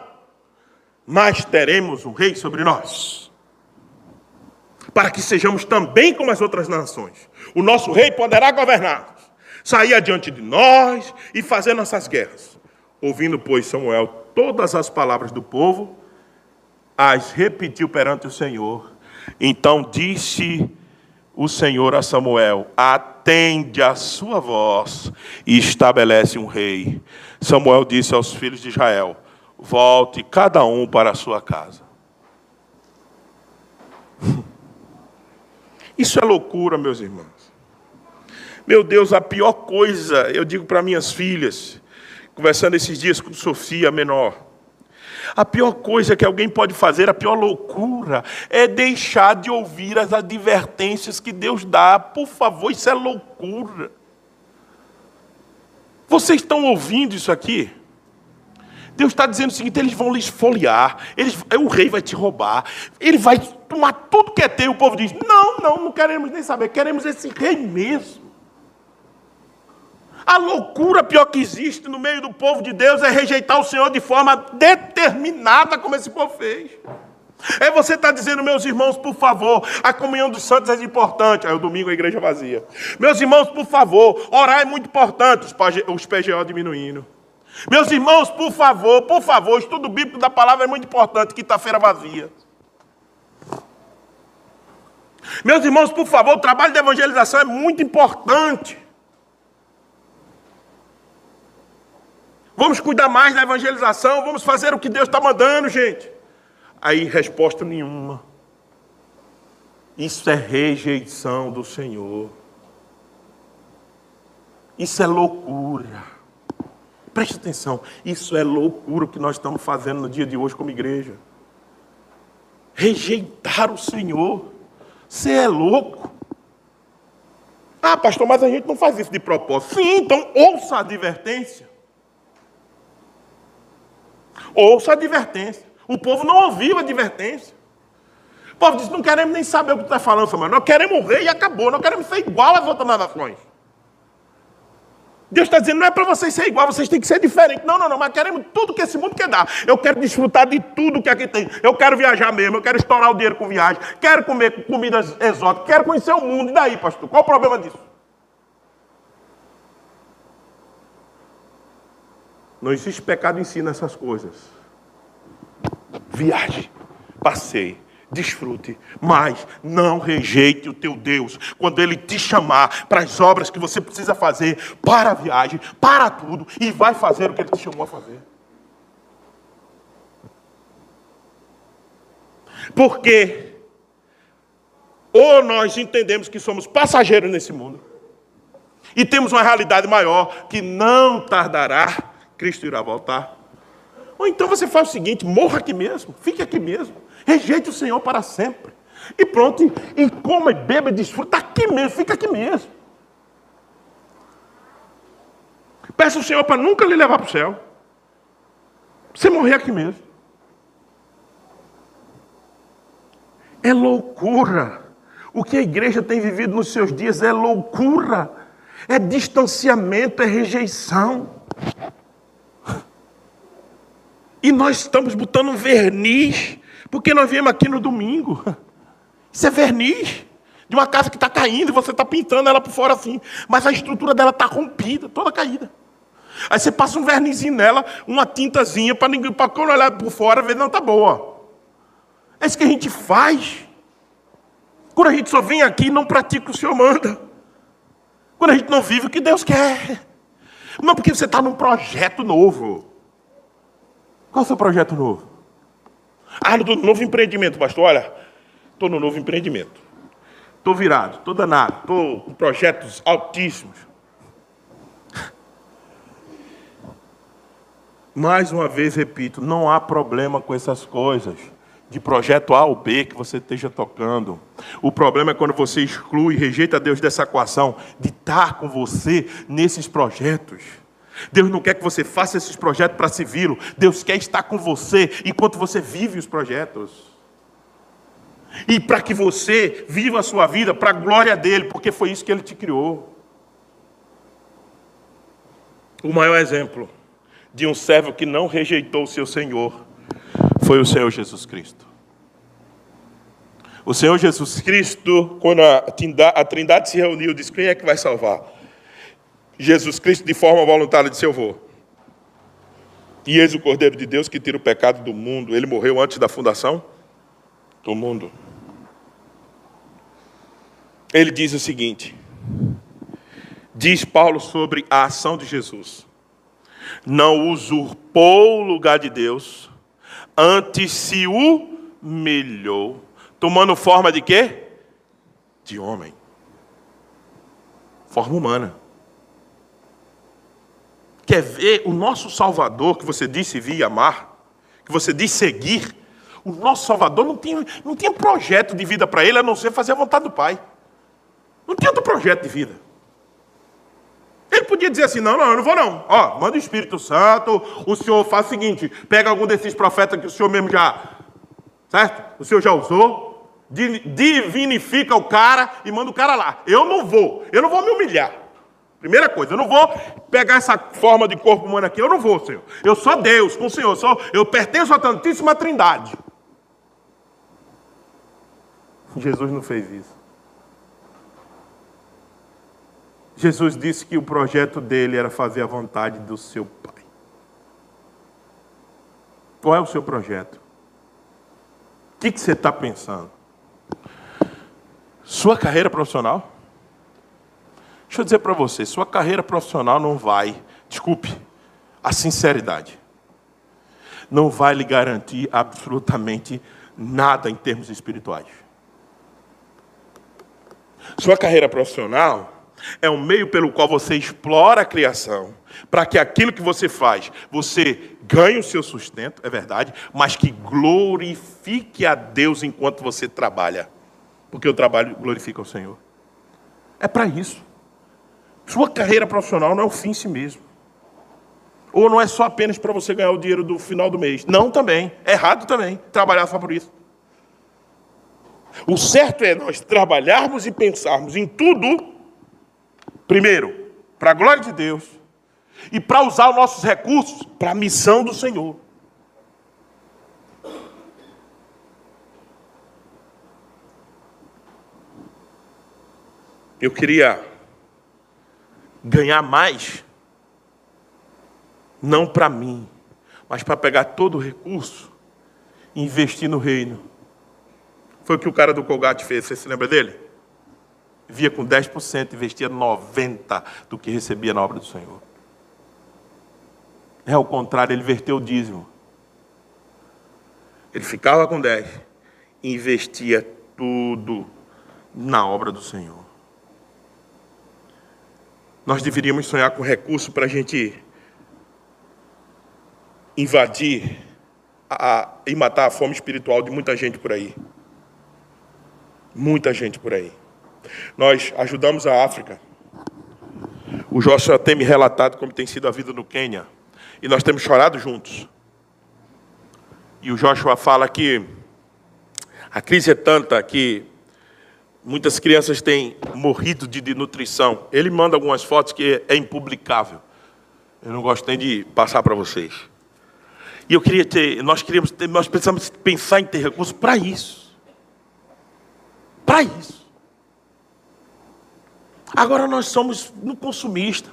mas teremos um rei sobre nós, para que sejamos também como as outras nações. O nosso rei poderá governar sair adiante de nós e fazer nossas guerras. Ouvindo, pois, Samuel todas as palavras do povo, as repetiu perante o Senhor. Então disse o Senhor a Samuel: Atende a sua voz e estabelece um rei. Samuel disse aos filhos de Israel: Volte cada um para a sua casa. Isso é loucura, meus irmãos. Meu Deus, a pior coisa, eu digo para minhas filhas, conversando esses dias com Sofia menor, a pior coisa que alguém pode fazer, a pior loucura, é deixar de ouvir as advertências que Deus dá. Por favor, isso é loucura. Vocês estão ouvindo isso aqui? Deus está dizendo o seguinte: eles vão lhe esfoliar, eles, o rei vai te roubar, ele vai tomar tudo que é teu. O povo diz: não, não, não queremos nem saber, queremos esse rei mesmo. A loucura pior que existe no meio do povo de Deus é rejeitar o Senhor de forma determinada, como esse povo fez. É você estar tá dizendo, meus irmãos, por favor, a comunhão dos santos é importante. Aí o domingo a igreja vazia. Meus irmãos, por favor, orar é muito importante, os PGO diminuindo. Meus irmãos, por favor, por favor, estudo bíblico da palavra é muito importante, quinta-feira vazia. Meus irmãos, por favor, o trabalho de evangelização é muito importante. Vamos cuidar mais da evangelização, vamos fazer o que Deus está mandando, gente. Aí, resposta nenhuma. Isso é rejeição do Senhor. Isso é loucura. Preste atenção, isso é loucura o que nós estamos fazendo no dia de hoje como igreja. Rejeitar o Senhor. Você é louco. Ah, pastor, mas a gente não faz isso de propósito. Sim, então ouça a advertência. Ouça a advertência. O povo não ouviu a advertência. O povo disse: não queremos nem saber o que está falando, Samuel. Nós queremos morrer e acabou. Nós queremos ser igual às outras nações. Deus está dizendo: não é para vocês ser igual, vocês têm que ser diferentes. Não, não, não, mas queremos tudo que esse mundo quer dar. Eu quero desfrutar de tudo que aqui tem. Eu quero viajar mesmo, eu quero estourar o dinheiro com viagem, quero comer comidas exóticas, quero conhecer o mundo. E daí, pastor? Qual o problema disso? Não existe pecado em si nessas coisas. Viaje, passeie, desfrute, mas não rejeite o teu Deus quando Ele te chamar para as obras que você precisa fazer, para a viagem, para tudo, e vai fazer o que Ele te chamou a fazer. Porque ou nós entendemos que somos passageiros nesse mundo, e temos uma realidade maior que não tardará Cristo irá voltar. Ou então você faz o seguinte: morra aqui mesmo, fique aqui mesmo, rejeite o Senhor para sempre. E pronto, e, coma e beba e desfruta aqui mesmo, fica aqui mesmo. Peça ao Senhor para nunca lhe levar para o céu. Você morrer aqui mesmo. É loucura. O que a igreja tem vivido nos seus dias é loucura. É distanciamento, é rejeição. E nós estamos botando verniz, porque nós viemos aqui no domingo. Isso é verniz de uma casa que está caindo e você está pintando ela por fora assim, mas a estrutura dela está rompida, toda caída. Aí você passa um vernizinho nela, uma tintazinha, para ninguém, para quando olhar por fora, ver, não, está boa. É isso que a gente faz. Quando a gente só vem aqui e não pratica o que o Senhor manda. Quando a gente não vive o que Deus quer. Não porque você está num projeto novo. Qual é o seu projeto novo? Ah, no novo empreendimento, pastor. Olha, estou no novo empreendimento. Estou virado, estou danado, estou com projetos altíssimos. Mais uma vez repito, não há problema com essas coisas de projeto A ou B que você esteja tocando. O problema é quando você exclui, rejeita Deus dessa equação de estar com você nesses projetos. Deus não quer que você faça esses projetos para se vê-lo. Deus quer estar com você enquanto você vive os projetos. E para que você viva a sua vida para a glória dele, porque foi isso que ele te criou. O maior exemplo de um servo que não rejeitou o seu Senhor foi o Senhor Jesus Cristo. O Senhor Jesus Cristo, quando a Trindade se reuniu, disse: Quem é que vai salvar? Jesus Cristo, de forma voluntária, disse: Eu vou. E eis o Cordeiro de Deus que tira o pecado do mundo. Ele morreu antes da fundação do mundo. Ele diz o seguinte: diz Paulo sobre a ação de Jesus. Não usurpou o lugar de Deus, antes se humilhou, tomando forma de quê? De homem. Forma humana. Quer ver o nosso Salvador, que você disse vir amar, que você disse seguir? O nosso Salvador não tinha, não tinha projeto de vida para ele, a não ser fazer a vontade do Pai. Não tinha outro projeto de vida. Ele podia dizer assim: não, não, eu não vou não. Ó, manda o Espírito Santo, o senhor faz o seguinte: pega algum desses profetas que o senhor mesmo já. Certo? O senhor já usou, divinifica o cara e manda o cara lá. Eu não vou, eu não vou me humilhar. Primeira coisa, eu não vou pegar essa forma de corpo humano aqui, eu não vou, Senhor. Eu sou Deus com o Senhor, eu, sou, eu pertenço à Trindade. Jesus não fez isso. Jesus disse que o projeto dele era fazer a vontade do seu Pai. Qual é o seu projeto? O que, que você está pensando? Sua carreira profissional? Deixa eu dizer para você, sua carreira profissional não vai, desculpe, a sinceridade, não vai lhe garantir absolutamente nada em termos espirituais. Sua carreira profissional é um meio pelo qual você explora a criação, para que aquilo que você faz, você ganhe o seu sustento, é verdade, mas que glorifique a Deus enquanto você trabalha. Porque o trabalho glorifica o Senhor. É para isso. Sua carreira profissional não é o fim em si mesmo. Ou não é só apenas para você ganhar o dinheiro do final do mês. Não também. É errado também trabalhar só por isso. O certo é nós trabalharmos e pensarmos em tudo, primeiro, para a glória de Deus, e para usar os nossos recursos para a missão do Senhor. Eu queria ganhar mais, não para mim, mas para pegar todo o recurso e investir no reino. Foi o que o cara do Colgate fez, você se lembra dele? Via com 10%, investia 90% do que recebia na obra do Senhor. É o contrário, ele verteu o dízimo. Ele ficava com 10 e investia tudo na obra do Senhor. Nós deveríamos sonhar com recurso para a gente invadir a, e matar a fome espiritual de muita gente por aí. Muita gente por aí. Nós ajudamos a África. O Joshua tem me relatado como tem sido a vida no Quênia. E nós temos chorado juntos. E o Joshua fala que a crise é tanta que Muitas crianças têm morrido de, de nutrição. Ele manda algumas fotos que é, impublicável. Eu não gosto nem de passar para vocês. E eu queria ter, nós queríamos ter, nós precisamos pensar em ter recursos para isso. Para isso. Agora nós somos no consumista.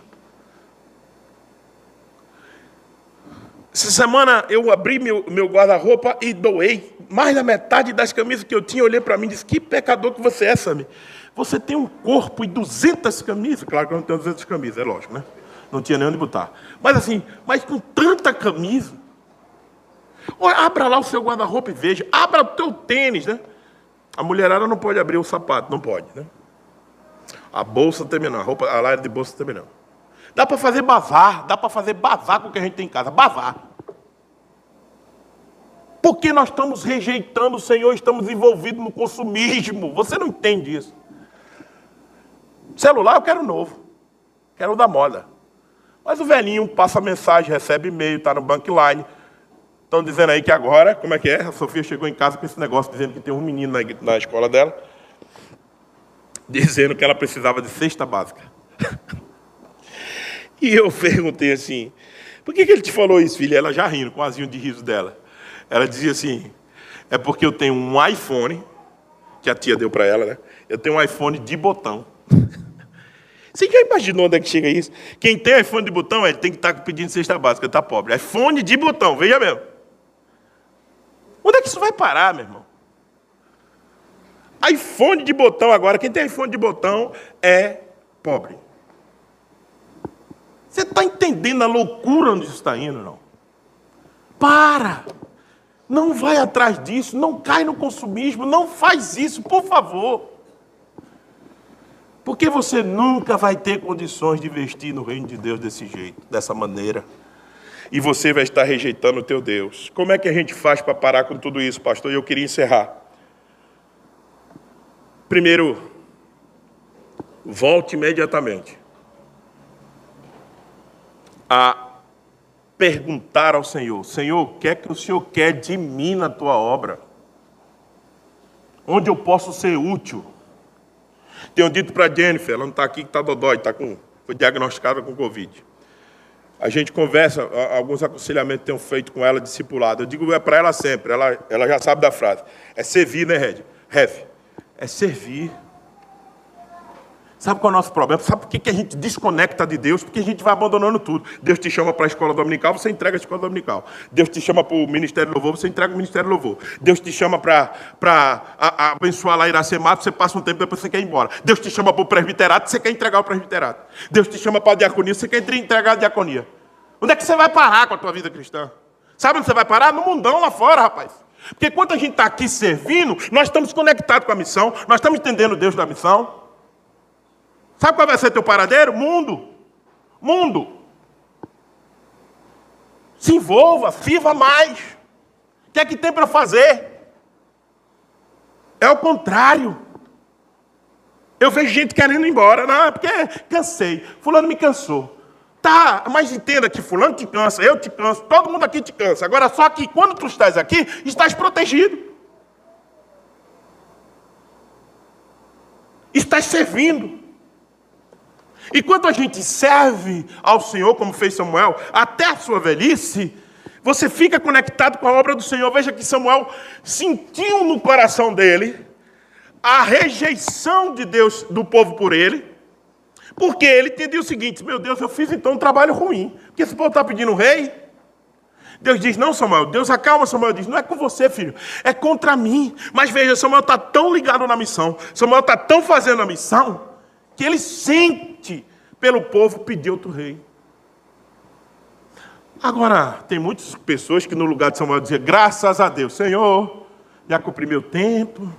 Essa semana eu abri meu, meu guarda-roupa e doei mais da metade das camisas que eu tinha. Olhei para mim e disse: Que pecador que você é, Sammy. Você tem um corpo e 200 camisas. Claro que eu não tenho 200 camisas, é lógico, né? Não tinha nem onde botar. Mas assim, mas com tanta camisa. Olha, abra lá o seu guarda-roupa e veja. Abra o teu tênis, né? A mulherada não pode abrir o sapato, não pode, né? A bolsa não, a roupa, a laia de bolsa não. Dá para fazer bazar, dá para fazer bazar com o que a gente tem em casa, bazar. Porque nós estamos rejeitando o Senhor, estamos envolvidos no consumismo. Você não entende isso. Celular eu quero novo. Quero da moda. Mas o velhinho passa mensagem, recebe e-mail, está no bankline. Estão dizendo aí que agora, como é que é? A Sofia chegou em casa com esse negócio dizendo que tem um menino na, na escola dela, dizendo que ela precisava de cesta básica. e eu perguntei assim, por que, que ele te falou isso, filha? Ela já rindo, com o azinho de riso dela. Ela dizia assim, é porque eu tenho um iPhone, que a tia deu para ela, né? Eu tenho um iPhone de botão. Você já imaginou onde é que chega isso? Quem tem iPhone de botão, ele tem que estar tá pedindo cesta básica, está pobre. iPhone de botão, veja mesmo. Onde é que isso vai parar, meu irmão? iPhone de botão agora, quem tem iPhone de botão é pobre. Você está entendendo a loucura onde isso está indo, não? Para! Não vai atrás disso, não cai no consumismo, não faz isso, por favor. Porque você nunca vai ter condições de investir no reino de Deus desse jeito, dessa maneira. E você vai estar rejeitando o teu Deus. Como é que a gente faz para parar com tudo isso, pastor? E eu queria encerrar. Primeiro, volte imediatamente a perguntar ao Senhor: Senhor, o que é que o Senhor quer de mim na tua obra? Onde eu posso ser útil? Tenho dito para a Jennifer, ela não está aqui, que está dodói, tá com, foi diagnosticada com Covid. A gente conversa, alguns aconselhamentos tenho feito com ela, discipulado. Eu digo é para ela sempre, ela, ela já sabe da frase. É servir, né, Red? Rev. É servir. Sabe qual é o nosso problema? Sabe por que a gente desconecta de Deus? Porque a gente vai abandonando tudo. Deus te chama para a escola dominical, você entrega a escola dominical. Deus te chama para o ministério louvor, você entrega o ministério louvor. Deus te chama para abençoar lá Iracemato, você passa um tempo depois você quer ir embora. Deus te chama para o presbiterato, você quer entregar o presbiterato. Deus te chama para a diaconia, você quer entregar a diaconia. Onde é que você vai parar com a tua vida cristã? Sabe onde você vai parar? No mundão lá fora, rapaz. Porque quando a gente está aqui servindo, nós estamos conectados com a missão, nós estamos entendendo Deus da missão. Sabe qual vai ser teu paradeiro? Mundo. Mundo. Se envolva, sirva mais. O que é que tem para fazer? É o contrário. Eu vejo gente querendo ir embora. Não, é porque cansei. Fulano me cansou. Tá, mas entenda que fulano te cansa, eu te canso, todo mundo aqui te cansa. Agora, só que quando tu estás aqui, estás protegido. Estás servindo. E quando a gente serve ao Senhor, como fez Samuel, até a sua velhice, você fica conectado com a obra do Senhor. Veja que Samuel sentiu no coração dele a rejeição de Deus, do povo por ele, porque ele entendia o seguinte: meu Deus, eu fiz então um trabalho ruim, porque esse povo está pedindo um rei. Deus diz: Não, Samuel. Deus acalma Samuel. Diz: Não é com você, filho, é contra mim. Mas veja, Samuel está tão ligado na missão, Samuel está tão fazendo a missão, que ele sente pelo povo pedir outro rei. Agora, tem muitas pessoas que no lugar de Samuel diziam, graças a Deus, Senhor, já cumpri meu tempo,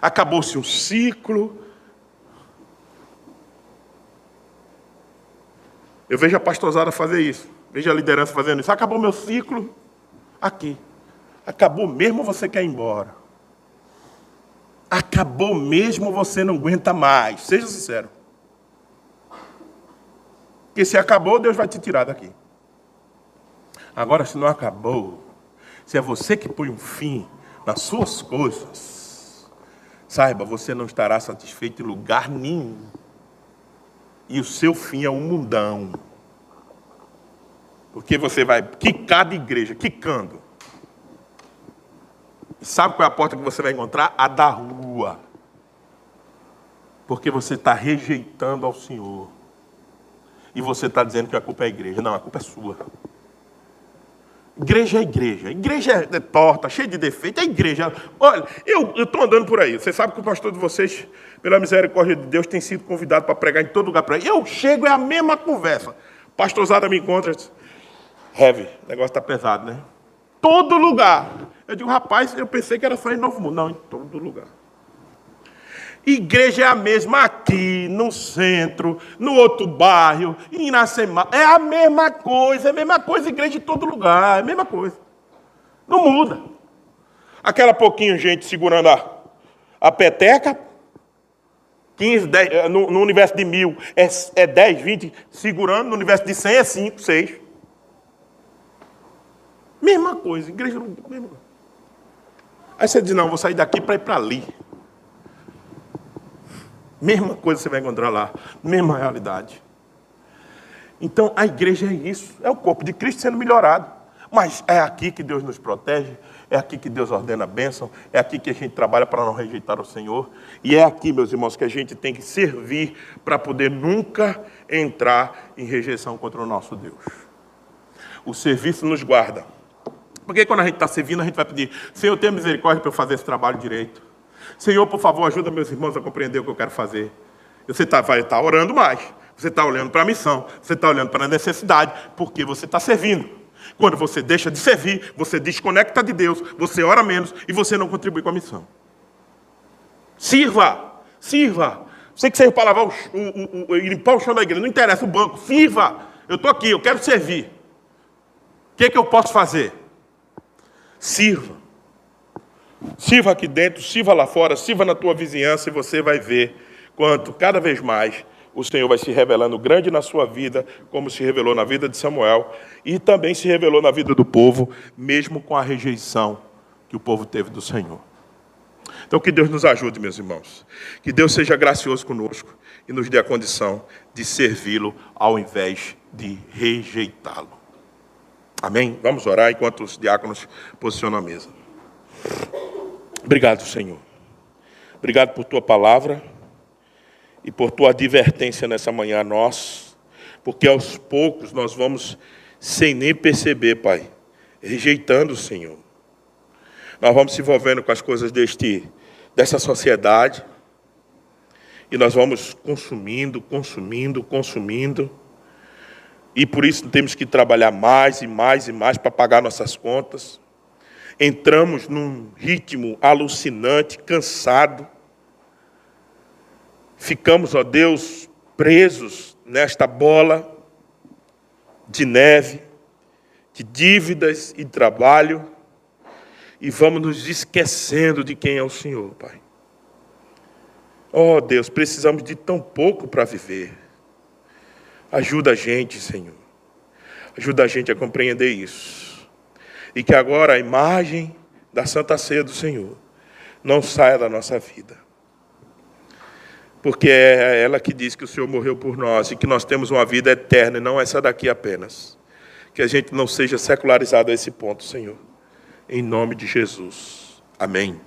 acabou-se um ciclo. Eu vejo a pastosada fazer isso, vejo a liderança fazendo isso. Acabou meu ciclo aqui. Acabou mesmo, você quer ir embora. Acabou mesmo, você não aguenta mais. Seja sincero. Porque se acabou, Deus vai te tirar daqui. Agora, se não acabou, se é você que põe um fim nas suas coisas, saiba, você não estará satisfeito em lugar nenhum. E o seu fim é um mundão. Porque você vai quicar de igreja, quicando. Sabe qual é a porta que você vai encontrar? A da rua. Porque você está rejeitando ao Senhor. E você está dizendo que a culpa é a igreja. Não, a culpa é sua. Igreja é igreja. Igreja é torta, cheia de defeito. É igreja. Olha, eu estou andando por aí. Você sabe que o pastor de vocês, pela misericórdia de Deus, tem sido convidado para pregar em todo lugar para Eu chego, é a mesma conversa. Pastorzada me encontra. Heavy, o negócio está pesado, né? todo lugar. Eu digo, rapaz, eu pensei que era só em Novo Mundo. Não, em todo lugar. Igreja é a mesma aqui, no centro, no outro bairro, em Iracema. É a mesma coisa, é a mesma coisa, igreja em todo lugar, é a mesma coisa. Não muda. Aquela pouquinho gente segurando a, a peteca, 15, 10, eh, no, no, universo de mil é, é 10, 20, segurando, no universo de 100 é 5, 6. Mesma coisa, igreja não. Mesma coisa. Aí você diz, não, vou sair daqui para ir para ali. Mesma coisa você vai encontrar lá, mesma realidade. Então a igreja é isso, é o corpo de Cristo sendo melhorado. Mas é aqui que Deus nos protege, é aqui que Deus ordena a bênção, é aqui que a gente trabalha para não rejeitar o Senhor. E é aqui, meus irmãos, que a gente tem que servir para poder nunca entrar em rejeição contra o nosso Deus. O serviço nos guarda. Porque quando a gente está servindo, a gente vai pedir, Senhor, tenha misericórdia para eu fazer esse trabalho direito. Senhor, por favor, ajuda meus irmãos a compreender o que eu quero fazer. Você tá, vai estar tá orando mais. Você está olhando para a missão. Você está olhando para a necessidade. Porque você está servindo. Quando você deixa de servir, você desconecta de Deus, você ora menos e você não contribui com a missão. Sirva, sirva. Você que serve para lavar o, o, o, limpar o chão da igreja, não interessa o banco, sirva. Eu estou aqui, eu quero servir. O que, é que eu posso fazer? Sirva. Sirva aqui dentro, sirva lá fora, sirva na tua vizinhança e você vai ver quanto cada vez mais o Senhor vai se revelando grande na sua vida, como se revelou na vida de Samuel e também se revelou na vida do povo, mesmo com a rejeição que o povo teve do Senhor. Então, que Deus nos ajude, meus irmãos. Que Deus seja gracioso conosco e nos dê a condição de servi-lo ao invés de rejeitá-lo. Amém? Vamos orar enquanto os diáconos posicionam a mesa. Obrigado, Senhor. Obrigado por tua palavra e por tua advertência nessa manhã a nós, porque aos poucos nós vamos, sem nem perceber, Pai, rejeitando o Senhor. Nós vamos se envolvendo com as coisas deste, dessa sociedade e nós vamos consumindo, consumindo, consumindo. E por isso temos que trabalhar mais e mais e mais para pagar nossas contas entramos num ritmo alucinante, cansado. Ficamos, ó Deus, presos nesta bola de neve, de dívidas e trabalho, e vamos nos esquecendo de quem é o Senhor, Pai. Ó Deus, precisamos de tão pouco para viver. Ajuda a gente, Senhor. Ajuda a gente a compreender isso e que agora a imagem da Santa Ceia do Senhor não saia da nossa vida. Porque é ela que diz que o Senhor morreu por nós e que nós temos uma vida eterna e não essa daqui apenas. Que a gente não seja secularizado a esse ponto, Senhor. Em nome de Jesus. Amém.